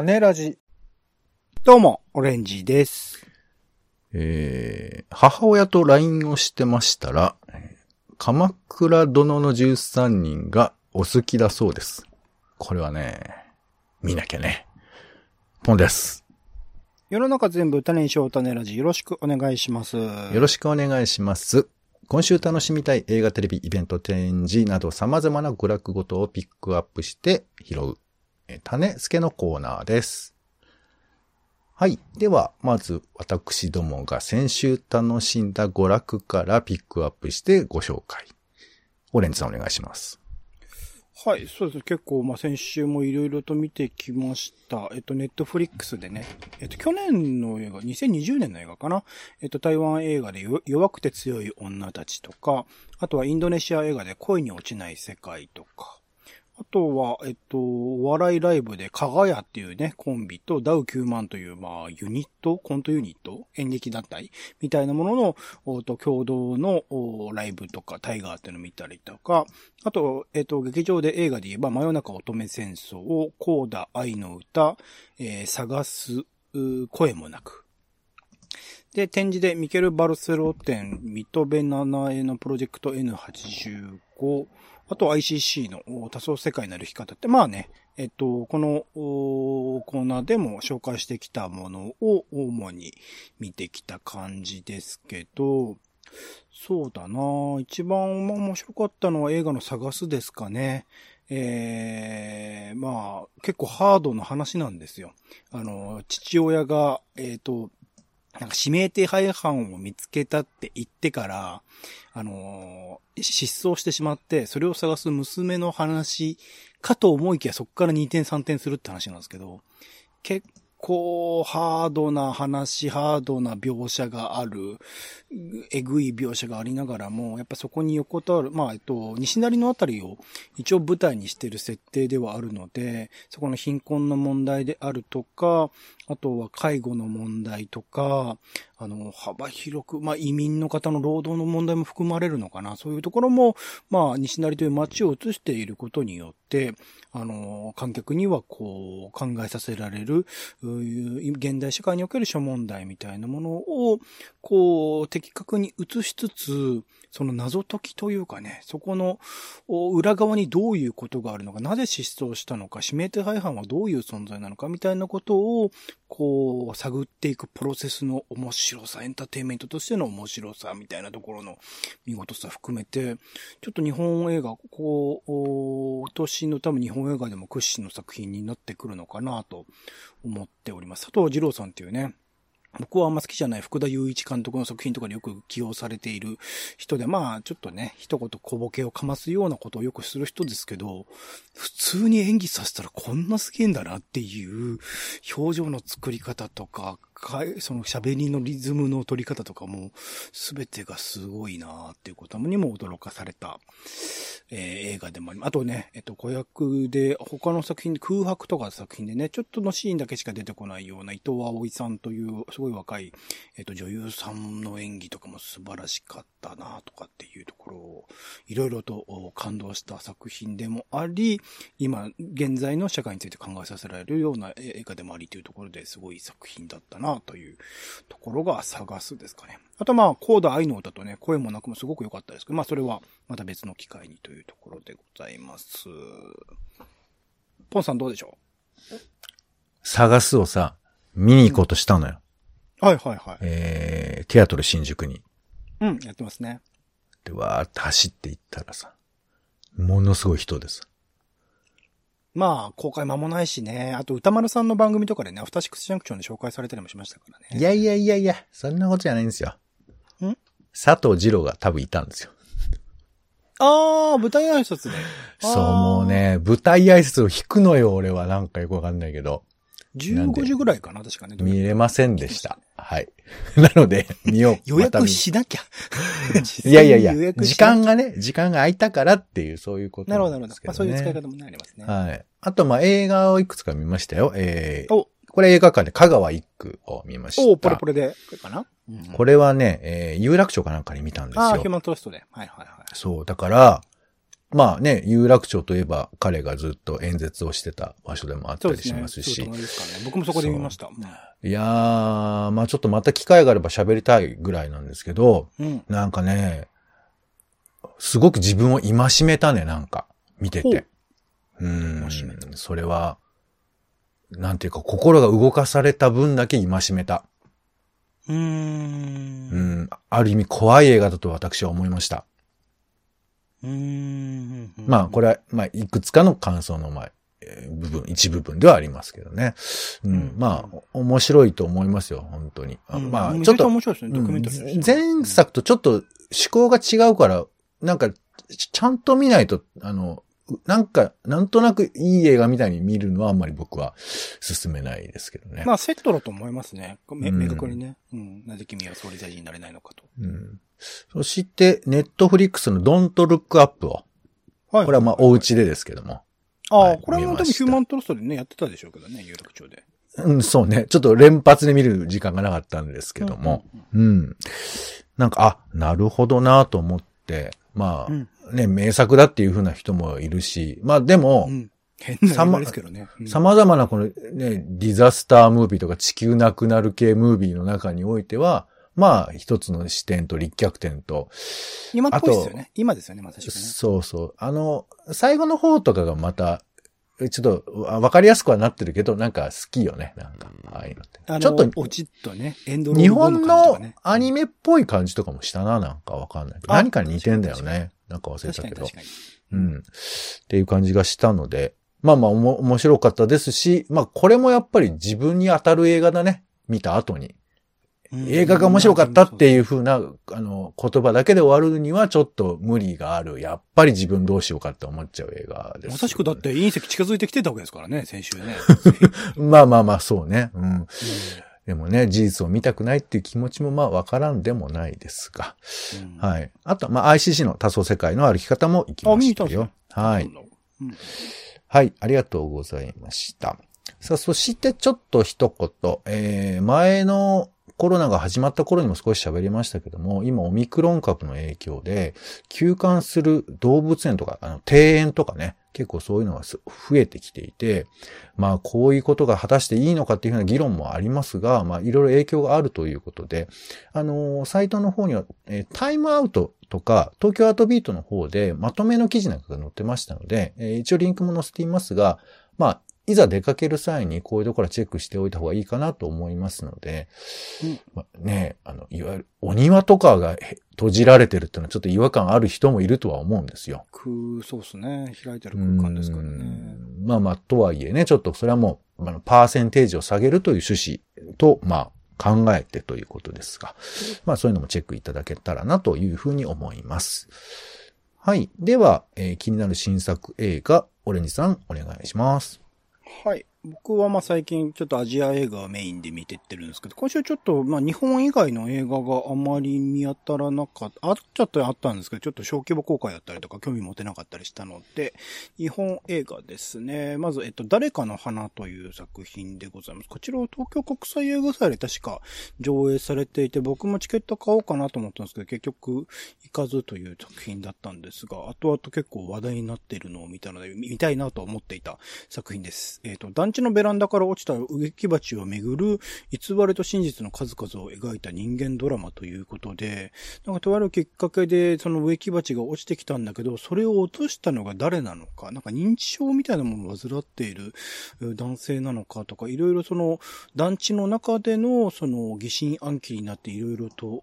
種ラジ。どうも、オレンジです。えー、母親と LINE をしてましたら、鎌倉殿の13人がお好きだそうです。これはね、見なきゃね。ポンです。世の中全部種にしよう種ラジよろしくお願いします。よよろしくお願いします。今週楽しみたい映画、テレビ、イベント、展示など様々な娯楽ごとをピックアップして拾う、えー種付けのコーナーです。はい。では、まず、私どもが先週楽しんだ娯楽からピックアップしてご紹介。オレンジさんお願いします。はい、そうです。結構、まあ、先週もいろいろと見てきました。えっと、ネットフリックスでね、えっと、去年の映画、2020年の映画かな？えっと、台湾映画で弱くて強い女たちとか、あとはインドネシア映画で恋に落ちない世界とか、とは、えっと、お笑いライブで、かがやっていうね、コンビと、ダウ9万という、まあ、ユニットコントユニット演劇団体みたいなものの、おと、共同のおライブとか、タイガーっていうのを見たりとか、あと、えっと、劇場で映画で言えば、真夜中乙女戦争を、コーダ愛の歌、えー探す、声もなく。で、展示でミケル・バルセロ展、ミトベナナエのプロジェクト N85、あと ICC の多層世界なる生き方って、まあね、えっと、このコーナーでも紹介してきたものを主に見てきた感じですけど、そうだな一番面白かったのは映画の探すですかね。ええまあ、結構ハードな話なんですよ。あの、父親が、えっ、と、なんか指名手配犯を見つけたって言ってから、あのー失踪してしまって、それを探す娘の話かと思いきやそこから2点3点するって話なんですけど、結構ハードな話、ハードな描写がある、えぐい描写がありながらも、やっぱそこに横たわる、まあ、えっと、西成のあたりを一応舞台にしてる設定ではあるので、そこの貧困の問題であるとか、あとは介護の問題とか、あの、幅広く、まあ、移民の方の労働の問題も含まれるのかな。そういうところも、まあ、西成という街を映していることによって、あの、観客にはこう、考えさせられる、現代社会における諸問題みたいなものを、こう、的確に映しつつ、その謎解きというかね、そこの裏側にどういうことがあるのか、なぜ失踪したのか、指名手配犯はどういう存在なのか、みたいなことを、こう、探っていくプロセスの面白さ、エンターテインメントとしての面白さ、みたいなところの見事さ含めて、ちょっと日本映画、こう、お今年の多分日本映画でも屈指の作品になってくるのかなと思っております。佐藤二郎さんっていうね、僕はあんま好きじゃない福田雄一監督の作品とかによく起用されている人で、まあ、ちょっとね、一言小ボケをかますようなことをよくする人ですけど、普通に演技させたらこんなすげえんだなっていう表情の作り方とか、かいその喋りのリズムの取り方とかも、すべてがすごいなっていうことにも驚かされた、えー映画でもあります。あとね、えっと、子役で、他の作品、空白とか作品でね、ちょっとのシーンだけしか出てこないような伊藤葵さんという、すごい若い、えっと、女優さんの演技とかも素晴らしかったなとかっていうところを、いろいろと感動した作品でもあり、今、現在の社会について考えさせられるような映画でもありというところですごい作品だったなというところが探すですかね。あとまあ、コーダ愛の歌とね、声もなくもすごく良かったですけど、まあそれはまた別の機会にというところでございます。ポンさんどうでしょ探すをさ、見に行こうとしたのよ。うはいはいはい。えー、テアトル新宿に。うん、やってますね。で、わーって走って行ったらさ、ものすごい人です。まあ、公開間もないしね。あと、歌丸さんの番組とかでね、アフターシックスジャンクションで紹介されたりもしましたからね。いやいやいやいや、そんなことじゃないんですよ。ん？佐藤二郎が多分いたんですよ。あー、舞台挨拶で。そう、もうね、舞台挨拶を引くのよ、俺は。なんかよくわかんないけど。15時ぐらいかな、確かね。見れませんでした。はい。なので、見よう。予約しなきゃ。いやいやいや時間がね、時間が空いたからっていう、そういうことなるほど、なるほどんです。けまあ。そういう使い方もねありますね。はい。あと、まあ、映画をいくつか見ましたよ。えー、お、これ映画館で香川一区を見ました。お、ポレポレで、これかな、うんこれはね、えー、有楽町かなんかに見たんですああ、ヒューよ。マントラストで。はいはいはい。そう、だから、まあね、有楽町といえば彼がずっと演説をしてた場所でもあったりしますし。そうですね。僕もそこで見ました。いやー、まあちょっとまた機会があれば喋りたいぐらいなんですけど、うん、なんかね、すごく自分を戒めたね、なんか。見てて。うん。それは、なんていうか、心が動かされた分だけ戒めた。うーん。うん。ある意味怖い映画だと私は思いました。うん。まあ、これは、まあ、いくつかの感想の前、部分、一部分ではありますけどね。うん。うん、まあ、面白いと思いますよ、本当に。うん、まあ、ちょっと。面白いですね、ドキュメンタリー、前作とちょっと思考が違うから、なんか、ちゃんと見ないと、あの、なんか、なんとなくいい映画みたいに見るのはあんまり僕は進めないですけどね。まあセットだと思いますね。め、明確にね。うん。なぜ君は総理大臣になれないのかと。うん。そして、ネットフリックスのドントルックアップを。はい。これはまあお家でですけども。ああ、はい、これも多分ヒューマントロストでね、やってたでしょうけどね、有楽町で。うん、そうね。ちょっと連発で見る時間がなかったんですけども。うん、うん、なんか、あ、なるほどなと思って、まあ、うん、ね、名作だっていう風な人もいるし、まあでも、うん、変なですけどね。様々なこのね、ディザスタームービーとか地球なくなる系ムービーの中においては、まあ、一つの視点と立脚点と。今っぽいですよね。今ですよね、まさしくね。そうそう。あの、最後の方とかがまた、ちょっと、わかりやすくはなってるけど、なんか好きよね、なんか、ああいうのって。ちょっと、おちっとね、エンドロール、日本のアニメっぽい感じとかもしたな、なんかわかんない。何かに似てんだよね。なんか忘れたけど。うん。っていう感じがしたので、まあまあ、おも、面白かったですし、まあ、これもやっぱり自分に当たる映画だね。見た後に。映画が面白かったっていう風な、あの、言葉だけで終わるにはちょっと無理がある。やっぱり自分どうしようかって思っちゃう映画です、まさしくだって隕石近づいてきてたわけですからね、先週ね。まあまあまあ、そうね。うん。でもね、事実を見たくないっていう気持ちもまあわからんでもないですが。うん、はい。あとは、まあ ICC の多層世界の歩き方も行きましたよ。はい、うん。はい、ありがとうございました。さあ、そしてちょっと一言、えー、前のコロナが始まった頃にも少し喋りましたけども、今オミクロン株の影響で、休館する動物園とか、あの、庭園とかね、結構そういうのが増えてきていて、まあこういうことが果たしていいのかっていうふうな議論もありますが、まあいろいろ影響があるということで、あのー、サイトの方には、えー、タイムアウトとか、東京アートビートの方でまとめの記事なんかが載ってましたので、えー、一応リンクも載せていますが、まあいざ出かける際にこういうところはチェックしておいた方がいいかなと思いますので、うんまあ、ね、あの、いわゆるお庭とかが閉じられてるっていうのはちょっと違和感ある人もいるとは思うんですよ。空、そうですね。開いてる空間ですからね。まあまあ、とはいえね、ちょっとそれはもう、あの、パーセンテージを下げるという趣旨と、まあ、考えてということですが、まあそういうのもチェックいただけたらなというふうに思います。はい。では、えー、気になる新作映画、オレンジさんお願いします。はい。僕はまあ最近ちょっとアジア映画をメインで見てってるんですけど、今週ちょっとまあ日本以外の映画があまり見当たらなかった、あっちゃったあったんですけど、ちょっと小規模公開だったりとか興味持てなかったりしたので、日本映画ですね。まず、えっと、誰かの花という作品でございます。こちらは東京国際映画祭で確か上映されていて、僕もチケット買おうかなと思ったんですけど、結局行かずという作品だったんですが、後々結構話題になっているのを見たので、見たいなと思っていた作品です。えっと、団地のベランダから落ちた植木鉢をめぐる偽りと真実の数々を描いた人間ドラマということで、なんかとあるきっかけでその植木鉢が落ちてきたんだけど、それを落としたのが誰なのか、なんか認知症みたいなものを患っている男性なのかとか、いろいろその団地の中でのその疑心暗鬼になっていろいろと、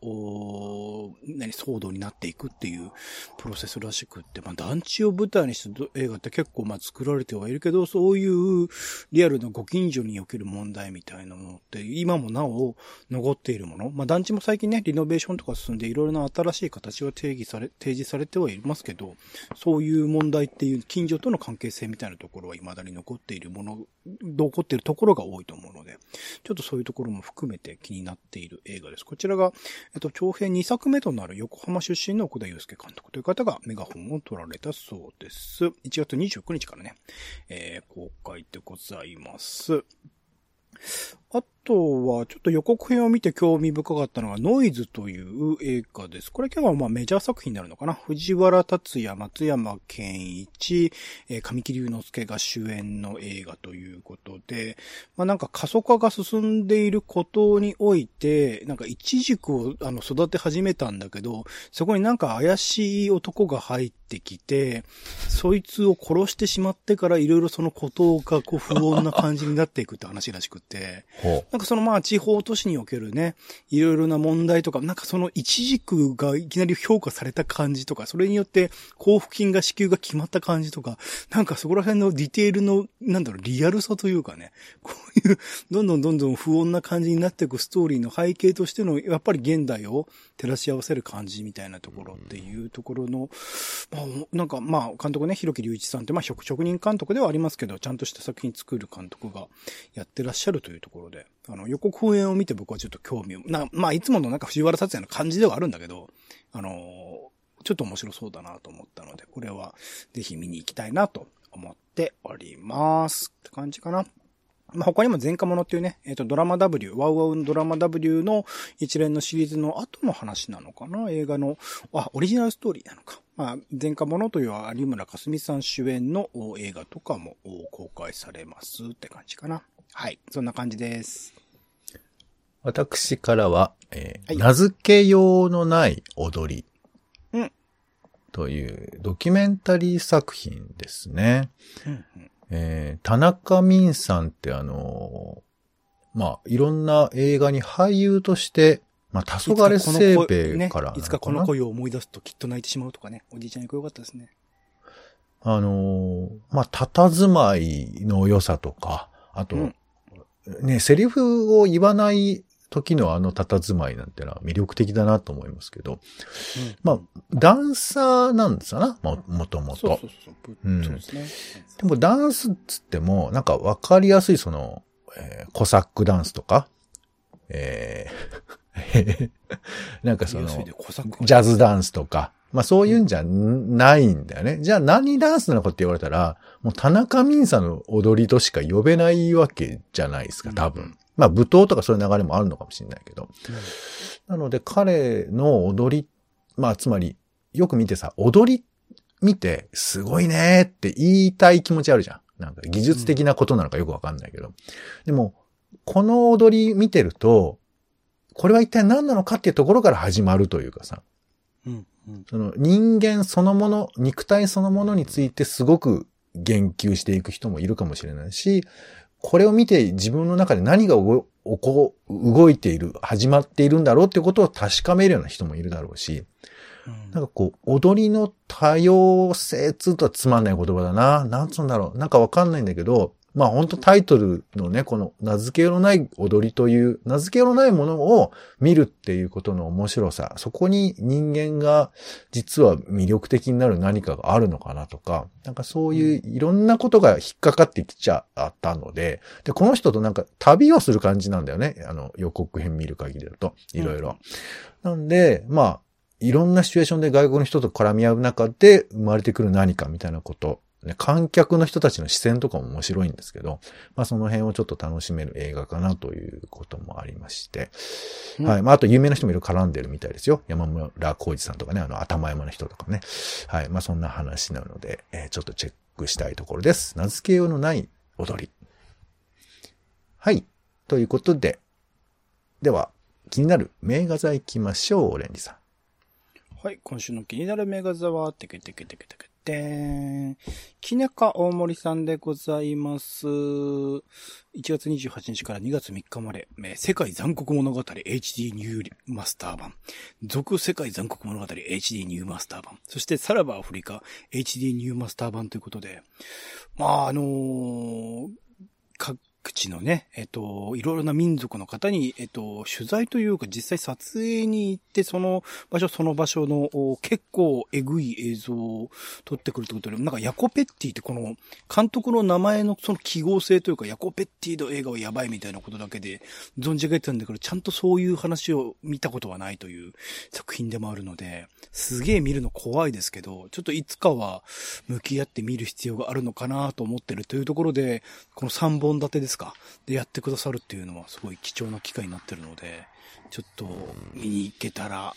何、騒動になっていくっていうプロセスらしくって、まあ団地を舞台にした映画って結構まあ作られてはいるけど、そういうリアルなご近所における問題みたいなものって、今もなお残っているもの。まあ、団地も最近ね、リノベーションとか進んでいろいろな新しい形は定義され、提示されてはいますけど、そういう問題っていう近所との関係性みたいなところは未だに残っているもの、残っているところが多いと思うので、ちょっとそういうところも含めて気になっている映画です。こちらが、えっと、長編2作目となる横浜出身の奥田祐介監督という方がメガホンを取られたそうです。1月29日からね、えー、公開でございます。います。あとは、ちょっと予告編を見て興味深かったのが、ノイズという映画です。これ今日はまあメジャー作品になるのかな。藤原達也、松山健一、えー、神木隆之介が主演の映画ということで、まあなんか過疎化が進んでいることにおいて、なんか一軸をあの育て始めたんだけど、そこになんか怪しい男が入ってきて、そいつを殺してしまってからいろいろそのことがこう不穏な感じになっていくって話らしくて、なんかそのまあ地方都市におけるね、いろいろな問題とか、なんかその一軸がいきなり評価された感じとか、それによって交付金が支給が決まった感じとか、なんかそこら辺のディテールの、なんだろう、リアルさというかね、こういう、どんどんどんどん不穏な感じになっていくストーリーの背景としての、やっぱり現代を照らし合わせる感じみたいなところっていうところの、まあ、なんかまあ、監督ね、広木隆一さんってまあ職人監督ではありますけど、ちゃんとした作品作る監督がやってらっしゃるというところで、あの、予告編を見て僕はちょっと興味を、な、まあ、いつものなんか藤原達也の感じではあるんだけど、あのちょっと面白そうだなと思ったので、これはぜひ見に行きたいなと思っております。って感じかな。まあ、他にも前科者っていうね、えっ、ー、と、ドラマ W、ワウワウのドラマ W の一連のシリーズの後の話なのかな映画の、あ、オリジナルストーリーなのか。まあ、前科者という有村架純さん主演の映画とかも公開されますって感じかな。はい。そんな感じです。私からは、えーはい、名付けようのない踊り。うん。というドキュメンタリー作品ですね。うんうんえー、田中泯さんってあのー、まあ、いろんな映画に俳優として、まあ、黄昏生命からいつかこの声を思い出すときっと泣いてしまうとかね。おじいちゃんによかったですね。あのー、まあ、佇まいの良さとか、あと、うん、ね、セリフを言わない時のあの佇まいなんてのは魅力的だなと思いますけど、うん、まあ、ダンサーなんですよな、も、もともと。そうそうそう。うん、そうですね。でもダンスっつっても、なんかわかりやすいその、えー、コサックダンスとか、えー なんかその、ジャズダンスとか、まあそういうんじゃないんだよね。じゃあ何ダンスなのかって言われたら、もう田中泯さんの踊りとしか呼べないわけじゃないですか、多分。まあ舞踏とかそういう流れもあるのかもしれないけど。なので彼の踊り、まあつまり、よく見てさ、踊り見て、すごいねって言いたい気持ちあるじゃん。なんか技術的なことなのかよくわかんないけど。でも、この踊り見てると、これは一体何なのかっていうところから始まるというかさ。うんその人間そのもの、肉体そのものについてすごく言及していく人もいるかもしれないし、これを見て自分の中で何が動いている、始まっているんだろうってことを確かめるような人もいるだろうし、なんかこう、踊りの多様性つうとはつまんない言葉だな。なんつうんだろう。なんかわかんないんだけど、まあ本当タイトルのね、この名付けようのない踊りという、名付けようのないものを見るっていうことの面白さ、そこに人間が実は魅力的になる何かがあるのかなとか、なんかそういういろんなことが引っかかってきちゃったので、で、この人となんか旅をする感じなんだよね。あの予告編見る限りだと、いろいろ。なんで、まあ、いろんなシチュエーションで外国の人と絡み合う中で生まれてくる何かみたいなことね、観客の人たちの視線とかも面白いんですけど、まあその辺をちょっと楽しめる映画かなということもありまして、うん、はい。まああと有名な人もいろいろ絡んでるみたいですよ。山村浩二さんとかね、あの頭山の人とかね。はい。まあそんな話なので、えー、ちょっとチェックしたいところです。名付けようのない踊り。はい。ということで、では、気になる名画座行きましょう、オレンジさん。はい。今週の気になる名画座は、てけてけてけてけでーん。きねか大森さんでございます。1月28日から2月3日まで、世界残酷物語 HD ニューマスター版。続世界残酷物語 HD ニューマスター版。そしてさらばアフリカ HD ニューマスター版ということで、まあ、あのー、地のね、えっと、いろいろな民族の方に、えっと、取材というか実際撮影に行って、その場所その場所の結構えぐい映像を撮ってくるってことで、なんかヤコペッティってこの監督の名前のその記号性というか、ヤコペッティの映画はやばいみたいなことだけで存じ上げてたんだけど、ちゃんとそういう話を見たことはないという作品でもあるので、すげえ見るの怖いですけど、ちょっといつかは向き合って見る必要があるのかなと思ってるというところで、この3本立てですかか、でやってくださるっていうのはすごい貴重な機会になってるので、ちょっと見に行けたら、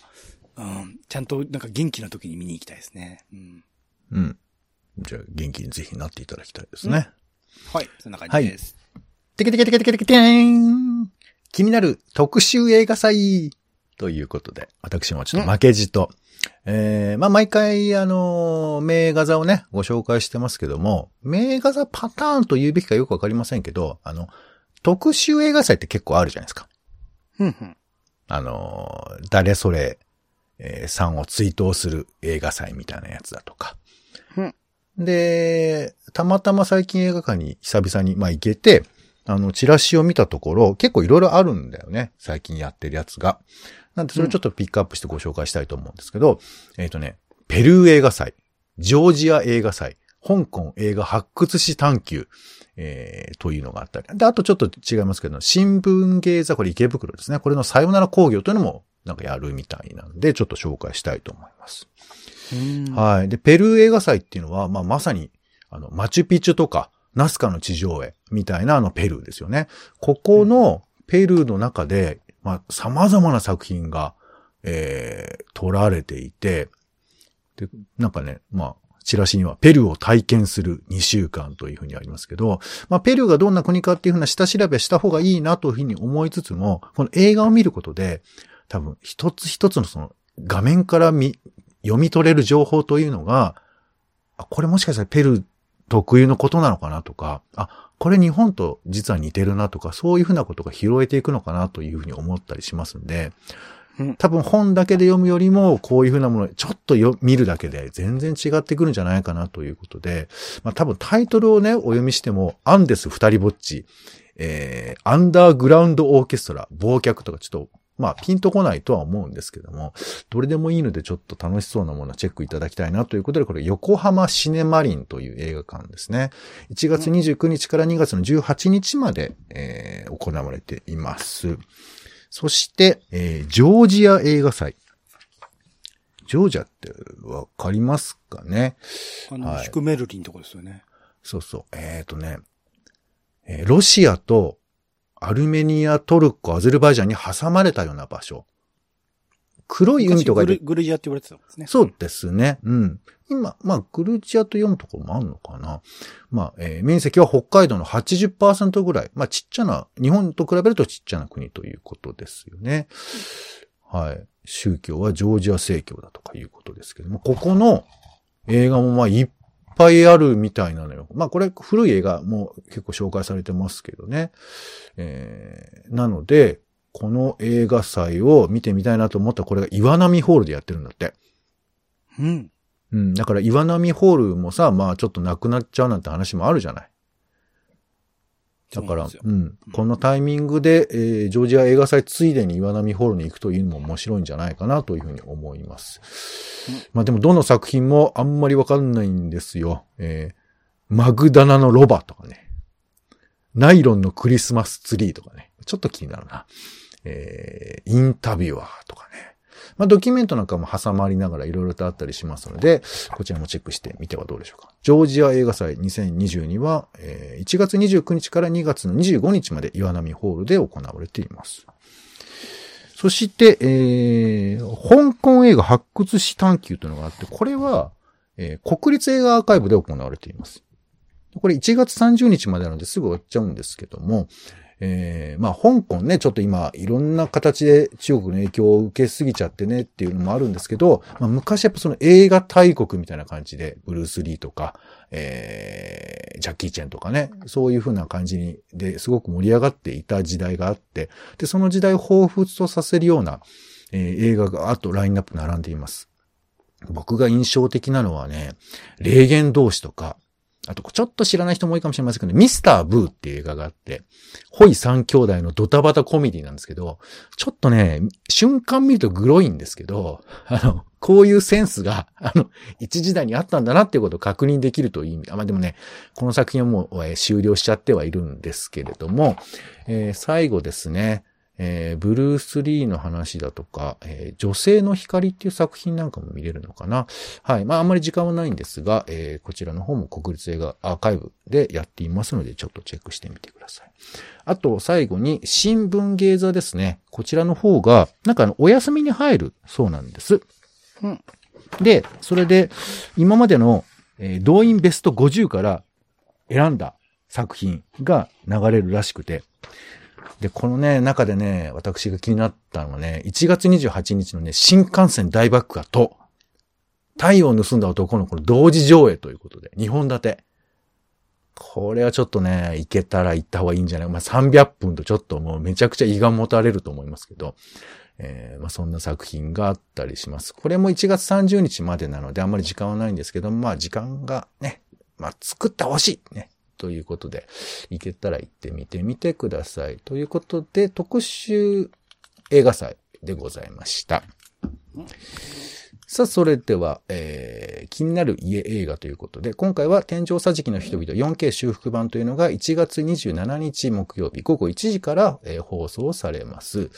うん、ちゃんとなんか元気な時に見に行きたいですね。うん。うん。じゃあ元気にぜひなっていただきたいですね。うん、はい、そんな感じです。はい。てけてけてけてけてけてーん気になる特集映画祭ということで、私もちょっと負けじと、えー、まあ、毎回、あのー、名画座をね、ご紹介してますけども、名画座パターンと言うべきかよくわかりませんけど、あの、特集映画祭って結構あるじゃないですか。ふんふん。あのー、誰それ、えー、さんを追悼する映画祭みたいなやつだとか。うん。で、たまたま最近映画館に久々に、まあ、行けて、あの、チラシを見たところ、結構いろいろあるんだよね。最近やってるやつが。なんで、それちょっとピックアップしてご紹介したいと思うんですけど、うん、えっ、ー、とね、ペルー映画祭、ジョージア映画祭、香港映画発掘史探求、えー、というのがあったり。で、あとちょっと違いますけど、新聞芸座、これ池袋ですね。これのさよなら工業というのもなんかやるみたいなんで、ちょっと紹介したいと思います。はい。で、ペルー映画祭っていうのは、まあ、まさに、あの、マチュピチュとか、ナスカの地上絵みたいなあのペルーですよね。ここのペルーの中で、まあ、様々な作品が、えー、撮られていて、で、なんかね、まあ、チラシにはペルーを体験する2週間というふうにありますけど、まあ、ペルーがどんな国かっていうふうな下調べした方がいいなというふうに思いつつも、この映画を見ることで、多分一つ一つのその画面から見、読み取れる情報というのが、あ、これもしかしたらペルー特有のことなのかなとか、あ、これ日本と実は似てるなとか、そういうふうなことが拾えていくのかなというふうに思ったりしますんで、多分本だけで読むよりも、こういうふうなものをちょっとよ見るだけで全然違ってくるんじゃないかなということで、まあ多分タイトルをね、お読みしても、アンデス二人ぼっち、えー、アンダーグラウンドオーケストラ、忘却とかちょっとまあ、ピンとこないとは思うんですけども、どれでもいいのでちょっと楽しそうなものをチェックいただきたいなということで、これ横浜シネマリンという映画館ですね。1月29日から2月の18日まで、えー、行われています。そして、えー、ジョージア映画祭。ジョージアってわかりますかね？あの、はい、シュクメルリンとこですよね。そうそう。えっ、ー、とね、えー、ロシアとアルメニア、トルコ、アゼルバイジャンに挟まれたような場所。黒い海とかグルグルジアって言われてたんですね。そうですね。うん。今、まあ、グルジアと読むところもあるのかな。まあ、えー、面積は北海道の80%ぐらい。まあ、ちっちゃな、日本と比べるとちっちゃな国ということですよね。はい。宗教はジョージア正教だとかいうことですけども、ここの映画もまあいっぱいあるみたいなのよ。まあこれ古い映画も結構紹介されてますけどね。えー、なので、この映画祭を見てみたいなと思ったらこれが岩波ホールでやってるんだって。うん。うん。だから岩波ホールもさ、まあちょっとなくなっちゃうなんて話もあるじゃない。だから、ううん。このタイミングで、えー、ジョージア映画祭ついでに岩波ホールに行くというのも面白いんじゃないかなというふうに思います。うん、まあでもどの作品もあんまりわかんないんですよ。えー、マグダナのロバとかね。ナイロンのクリスマスツリーとかね。ちょっと気になるな。えー、インタビュアーとかね。まあ、ドキュメントなんかも挟まりながらいろいろとあったりしますので、こちらもチェックしてみてはどうでしょうか。ジョージア映画祭2022は、えー、1月29日から2月の25日まで岩波ホールで行われています。そして、えー、香港映画発掘史探求というのがあって、これは、えー、国立映画アーカイブで行われています。これ1月30日までなのですぐ終わっちゃうんですけども、えー、まあ、香港ね、ちょっと今、いろんな形で中国の影響を受けすぎちゃってねっていうのもあるんですけど、まあ、昔やっぱその映画大国みたいな感じで、ブルース・リーとか、えー、ジャッキー・チェンとかね、そういう風な感じに、ですごく盛り上がっていた時代があって、で、その時代を彷彿とさせるような、えー、映画があとラインナップ並んでいます。僕が印象的なのはね、霊言同士とか、あと、ちょっと知らない人も多いかもしれませんけど、ミスター・ブーっていう映画があって、ホイ三兄弟のドタバタコメディなんですけど、ちょっとね、瞬間見るとグロいんですけど、あの、こういうセンスが、あの、一時代にあったんだなっていうことを確認できるという意味。まあ、でもね、この作品はもう、えー、終了しちゃってはいるんですけれども、えー、最後ですね、えー、ブルース・リーの話だとか、えー、女性の光っていう作品なんかも見れるのかな。はい。まあ、あんまり時間はないんですが、えー、こちらの方も国立映画アーカイブでやっていますので、ちょっとチェックしてみてください。あと、最後に、新聞芸座ですね。こちらの方が、なんかあの、お休みに入るそうなんです。うん。で、それで、今までの、えー、動員ベスト50から選んだ作品が流れるらしくて、で、このね、中でね、私が気になったのはね、1月28日のね、新幹線大爆破と、太陽を盗んだ男の子の同時上映ということで、2本立て。これはちょっとね、行けたら行った方がいいんじゃない？まあ、300分とちょっともうめちゃくちゃ胃が持たれると思いますけど、えー、まあ、そんな作品があったりします。これも1月30日までなのであんまり時間はないんですけど、まあ時間がね、まあ作ってほしいね。ということで、行けたら行ってみてみてください。ということで、特集映画祭でございました。さあ、それでは、えー、気になる家映画ということで、今回は天井桟敷の人々 4K 修復版というのが1月27日木曜日午後1時から、えー、放送されます。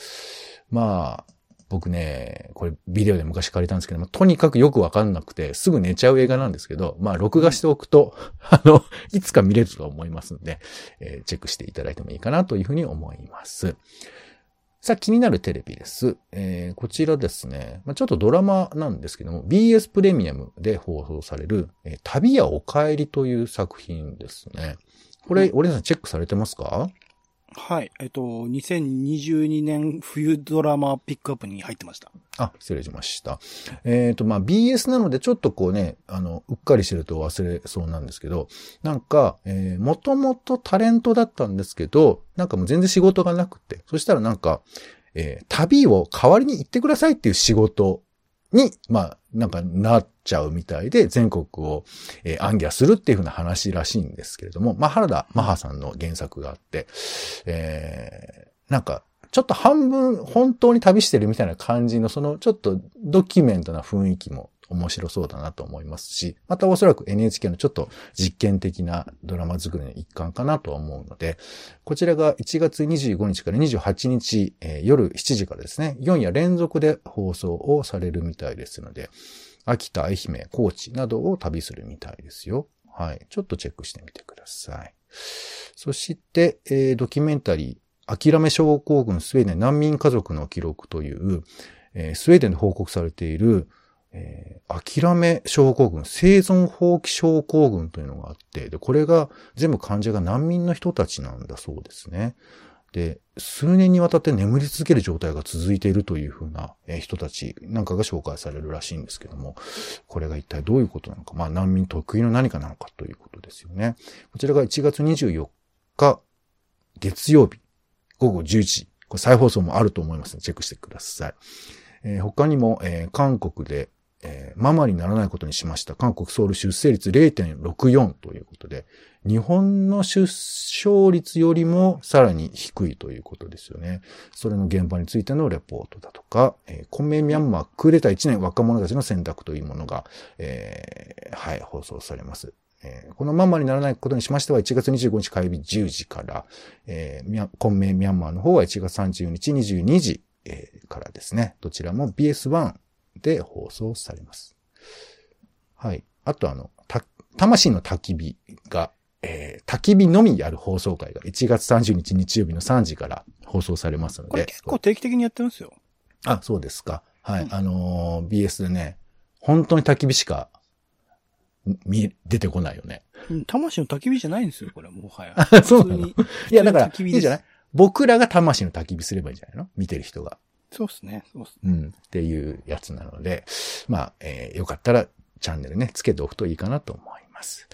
まあ、僕ね、これビデオで昔借りたんですけども、とにかくよくわかんなくて、すぐ寝ちゃう映画なんですけど、まあ、録画しておくと、あの、いつか見れると思いますんで、えー、チェックしていただいてもいいかなというふうに思います。さあ、気になるテレビです。えー、こちらですね、まあ、ちょっとドラマなんですけども、BS プレミアムで放送される、えー、旅やお帰りという作品ですね。これ、俺さんチェックされてますか？はい。えっと、2022年冬ドラマピックアップに入ってました。あ、失礼しました。えっ、ー、と、まあ、BS なのでちょっとこうね、あの、うっかりしてると忘れそうなんですけど、なんか、えー、もともとタレントだったんですけど、なんかもう全然仕事がなくて、そしたらなんか、えー、旅を代わりに行ってくださいっていう仕事に、まあ、なんかなっちゃうみたいで、全国を、えー、暗記するっていうふうな話らしいんですけれども、まあ、原田マハさんの原作があって、えー、なんか、ちょっと半分本当に旅してるみたいな感じの、そのちょっとドキュメントな雰囲気も面白そうだなと思いますし、またおそらく NHK のちょっと実験的なドラマ作りの一環かなとは思うので、こちらが1月25日から28日、えー、夜7時からですね、4夜連続で放送をされるみたいですので、秋田、愛媛、高知などを旅するみたいですよ。はい。ちょっとチェックしてみてください。そして、えー、ドキュメンタリー、諦め症候群スウェーデン難民家族の記録という、えー、スウェーデンで報告されている、えー、諦め症候群、生存放棄症候群というのがあって、で、これが全部患者が難民の人たちなんだそうですね。で、数年にわたって眠り続ける状態が続いているというふうな人たちなんかが紹介されるらしいんですけども、これが一体どういうことなのか、まあ難民特有の何かなのかということですよね。こちらが1月24日、月曜日、午後11時。これ再放送もあると思いますので、チェックしてください。えー、他にも、えー、韓国でえー、ママにならないことにしました。韓国ソウル出生率0.64ということで、日本の出生率よりもさらに低いということですよね。それの現場についてのレポートだとか、えー、コメミャンマークーデター1年若者たちの選択というものが、えー、はい、放送されます。えー、このママにならないことにしましては、1月25日火曜日10時から、えー、コンメミャンマーの方は1月30日22時、えー、からですね。どちらも BS1 で放送されます。はい。あとあの、た、魂の焚き火が、えー、焚き火のみやる放送会が1月30日日曜日の3時から放送されますので。これ結構定期的にやってますよ。あ、そうですか。はい。うん、あのー、BS でね、本当に焚き火しか、見、出てこないよね。うん、魂の焚き火じゃないんですよ、これ、もはや。そうなのいや、だから、いいじゃない？僕らが魂の焚き火すればいいんじゃないの？見てる人が。そうですね。そうっすね。うん。っていうやつなので、まあ、えー、よかったらチャンネルね、つけておくといいかなと思います。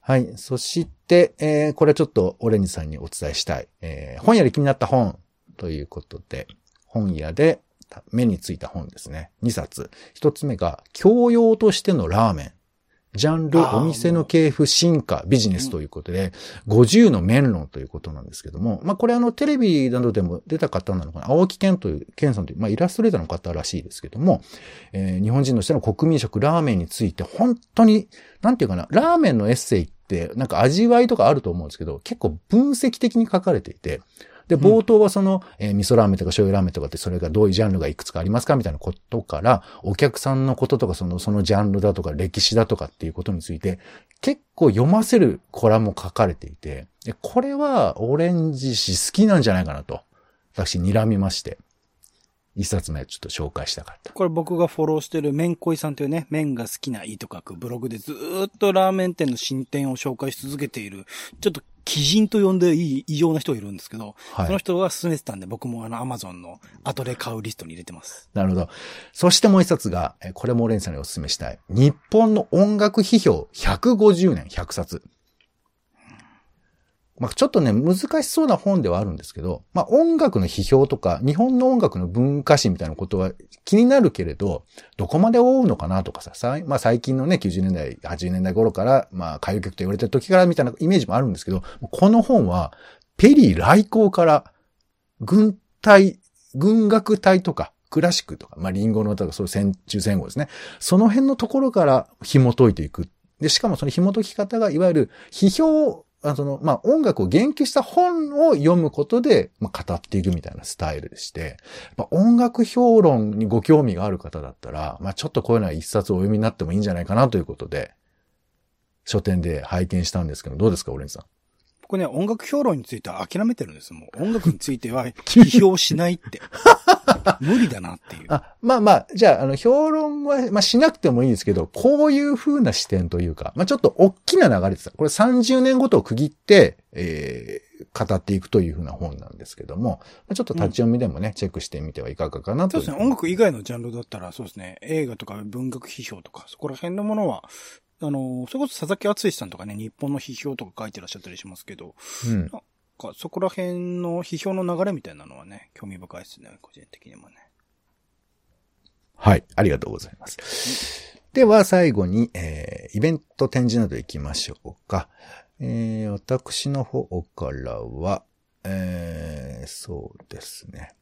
はい。そして、えー、これはちょっとオレンジさんにお伝えしたい。えー、本屋で気になった本ということで、本屋で目についた本ですね。2冊。1つ目が、教養としてのラーメン。ジャンル、お店の系譜、進化、ビジネスということで、50の面論ということなんですけども、まあこれあのテレビなどでも出た方なのかな、青木健という、健さんという、まあイラストレーターの方らしいですけども、えー、日本人としての国民食、ラーメンについて、本当に、なんていうかな、ラーメンのエッセイって、なんか味わいとかあると思うんですけど、結構分析的に書かれていて、で、冒頭はその、えー味噌ラーメンとか醤油ラーメンとかってそれがどういうジャンルがいくつかありますかみたいなことから、お客さんのこととかその、そのジャンルだとか歴史だとかっていうことについて、結構読ませるコラムも書かれていて、でこれはオレンジ氏好きなんじゃないかなと、私睨みまして、一冊目ちょっと紹介したかった。これ僕がフォローしてる麺恋さんというね、麺が好きないと書くブログでずーっとラーメン店の新店を紹介し続けている、ちょっと鬼人と呼んでいい異様な人がいるんですけど、はいその人が勧めてたんで僕もあのアマゾンの後で買うリストに入れてます。なるほど。そしてもう一冊が、えこれもオレンジさんにお勧めしたい。日本の音楽批評150年100冊。まあ、ちょっとね、難しそうな本ではあるんですけど、まあ、音楽の批評とか、日本の音楽の文化史みたいなことは気になるけれど、どこまで追うのかなとかさ、さまあ、最近のね、90年代、80年代頃から、まあ、歌謡曲と言われてる時からみたいなイメージもあるんですけど、この本は、ペリー来航から、軍隊、軍楽隊とか、クラシックとか、まあ、リンゴの歌とか、そういう戦中戦後ですね。その辺のところから紐解いていく。で、しかもその紐解き方が、いわゆる批評、あその、まあ、音楽を言及した本を読むことで、まあ、語っていくみたいなスタイルでして、まあ、音楽評論にご興味がある方だったら、まあ、ちょっとこういうのは一冊お読みになってもいいんじゃないかなということで、書店で拝見したんですけど、どうですか、オレンジさん？僕ね、音楽評論については諦めてるんですもう音楽については 批評しないって。無理だなっていう。あ、まあまあ、じゃあ、あの、評論は、まあしなくてもいいですけど、こういう風な視点というか、まあちょっと大きな流れです。これ30年ごとを区切って、えー、語っていくという風な本なんですけども、まあちょっと立ち読みでもね、チェックしてみてはいかがかなというう。そですね。音楽以外のジャンルだったら、そうですね。映画とか文学批評とか、そこら辺のものは、あの、それこそ佐々木敦さんとかね、日本の批評とか書いてらっしゃったりしますけど、うん。かそこら辺の批評の流れみたいなのはね、興味深いですね、個人的にもね。はい、ありがとうございます。では、最後に、えー、イベント展示など行きましょうか。えー、私の方からは、えー、そうですね。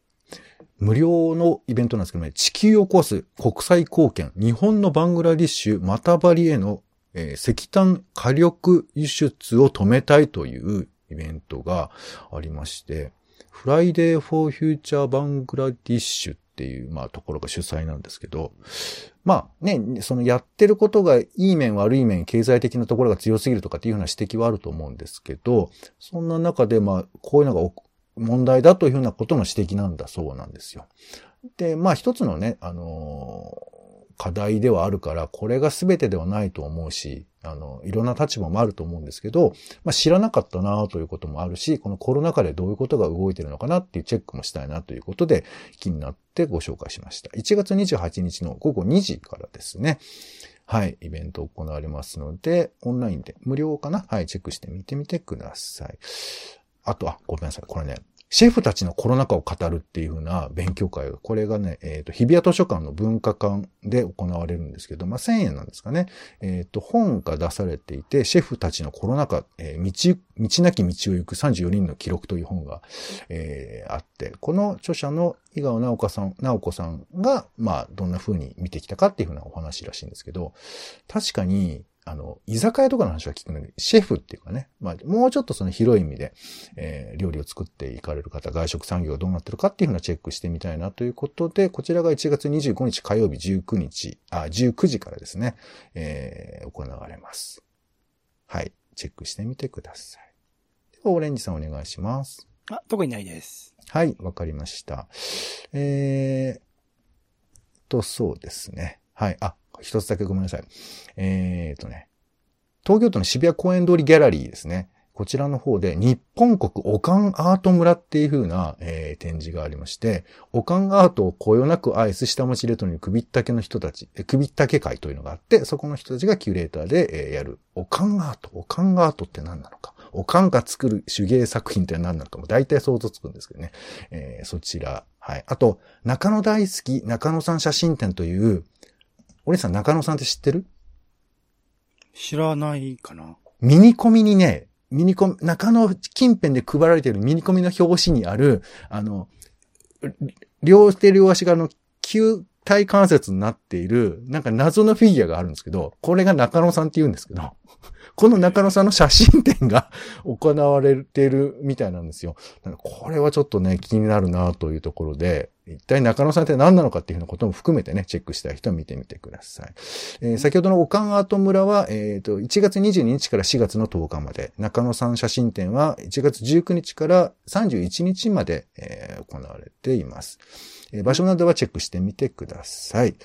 無料のイベントなんですけどね、地球を壊す国際貢献、日本のバングラディッシュ、マタバリへの、えー石炭火力輸出を止めたいというイベントがありまして、Friday For Future Bangladesh っていう、まあ、ところが主催なんですけど、まあね、そのやってることがいい面悪い面、経済的なところが強すぎるとかっていうような指摘はあると思うんですけど、そんな中で、まあ、こういうのが問題だというふうなことの指摘なんだそうなんですよ。で、まあ一つのね、あのー課題ではあるから、これが全てではないと思うし、あの、いろんな立場もあると思うんですけど、まあ知らなかったなということもあるし、このコロナ禍でどういうことが動いてるのかなっていうチェックもしたいなということで、気になってご紹介しました。1月28日の午後2時からですね。はい、イベント行われますので、オンラインで無料かな？はい、チェックしてみてみてください。あと、あ、ごめんなさい。これね、シェフたちのコロナ禍を語るっていう風な勉強会が、これがね、えっ、と、日比谷図書館の文化館で行われるんですけど、まあ、1000円なんですかね。えっ、と、本が出されていて、シェフたちのコロナ禍、えー道、道なき道を行く34人の記録という本が、えーあって、この著者の井川直子さん、直子さんが、まあ、どんな風に見てきたかっていう風なお話らしいんですけど、確かに、あの、居酒屋とかの話は聞くのに、シェフっていうかね、まあ、もうちょっとその広い意味で、えー料理を作っていかれる方、外食産業がどうなってるかっていうふうなチェックしてみたいなということで、こちらが1月25日火曜日19日、あ、19時からですね、えー行われます。はい。チェックしてみてください。では、オレンジさんお願いします。あ、特にないです。はい、わかりました。えー、と、そうですね。はい。あ、一つだけごめんなさい。えーとね、東京都の渋谷公園通りギャラリーですね。こちらの方で日本国オカンアート村っていう風な、えー展示がありまして、オカンアートをこよなく愛す下町レトロに首ったけの人たち、え首ったけ会というのがあって、そこの人たちがキュレーターで、えーやるオカンアート。オカンアートって何なのか。オカンが作る手芸作品って何なのかも大体想像つくんですけどね。えーそちら。はい。あと、中野大好き中野さん写真展という、お姉さん中野さんって知ってる？知らないかな。ミニコミにね、ミニコミ、中野近辺で配られているミニコミの表紙にある、あの、両手両足があの、球体関節になっている、なんか謎のフィギュアがあるんですけど、これが中野さんって言うんですけど、この中野さんの写真展が行われているみたいなんですよ。これはちょっとね、気になるなというところで、一体中野さんって何なのかっていうようなことも含めてね、チェックしたい人は見てみてください。えー、先ほどのオカンアート村は、えっ、ー、と、1月22日から4月の10日まで、中野さん写真展は1月19日から31日まで、えー、行われています。えー、場所などはチェックしてみてください。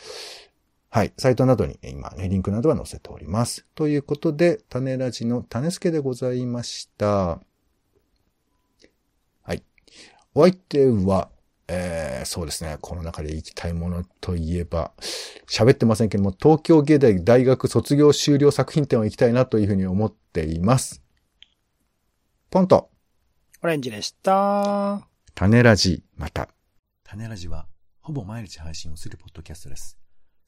はい。サイトなどに今ね、リンクなどは載せております。ということで、種ラジの種助でございました。はい。お相手は、えー、そうですね。この中で行きたいものといえば、喋ってませんけども、東京芸大大学卒業修了作品展を行きたいなというふうに思っています。ポンと。オレンジでした。種ラジ、また。種ラジは、ほぼ毎日配信をするポッドキャストです。